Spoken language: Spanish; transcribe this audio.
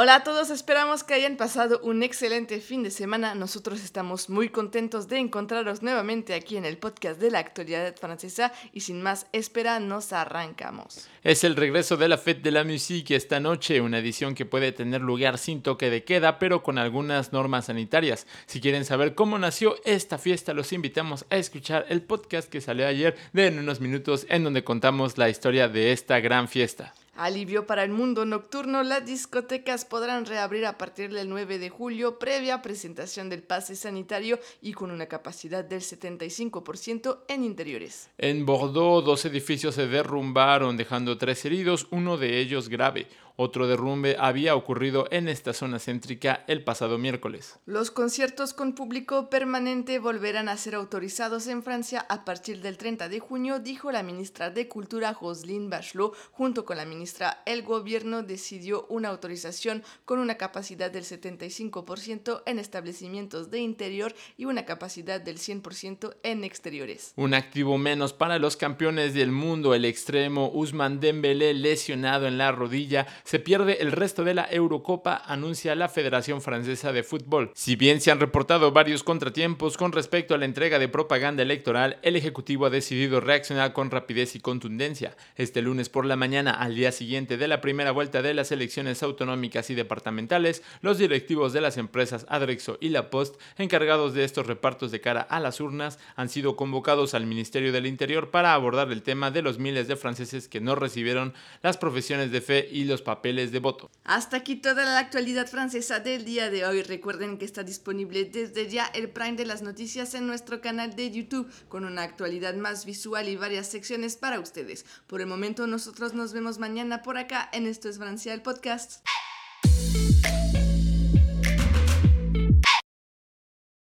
Hola a todos, esperamos que hayan pasado un excelente fin de semana. Nosotros estamos muy contentos de encontraros nuevamente aquí en el podcast de la actualidad francesa y sin más espera nos arrancamos. Es el regreso de la Fête de la Musique esta noche, una edición que puede tener lugar sin toque de queda, pero con algunas normas sanitarias. Si quieren saber cómo nació esta fiesta, los invitamos a escuchar el podcast que salió ayer de en unos minutos en donde contamos la historia de esta gran fiesta. Alivio para el mundo nocturno, las discotecas podrán reabrir a partir del 9 de julio, previa presentación del pase sanitario y con una capacidad del 75% en interiores. En Bordeaux, dos edificios se derrumbaron, dejando tres heridos, uno de ellos grave. Otro derrumbe había ocurrido en esta zona céntrica el pasado miércoles. Los conciertos con público permanente volverán a ser autorizados en Francia a partir del 30 de junio, dijo la ministra de Cultura Roselyne Bachelot. Junto con la ministra, el gobierno decidió una autorización con una capacidad del 75% en establecimientos de interior y una capacidad del 100% en exteriores. Un activo menos para los campeones del mundo, el extremo Usman Dembélé lesionado en la rodilla se pierde el resto de la Eurocopa, anuncia la Federación Francesa de Fútbol. Si bien se han reportado varios contratiempos con respecto a la entrega de propaganda electoral, el Ejecutivo ha decidido reaccionar con rapidez y contundencia. Este lunes por la mañana, al día siguiente de la primera vuelta de las elecciones autonómicas y departamentales, los directivos de las empresas Adrexo y La Post, encargados de estos repartos de cara a las urnas, han sido convocados al Ministerio del Interior para abordar el tema de los miles de franceses que no recibieron las profesiones de fe y los papeles papeles de voto. Hasta aquí toda la actualidad francesa del día de hoy. Recuerden que está disponible desde ya el Prime de las noticias en nuestro canal de YouTube con una actualidad más visual y varias secciones para ustedes. Por el momento nosotros nos vemos mañana por acá en Esto es Francia el podcast.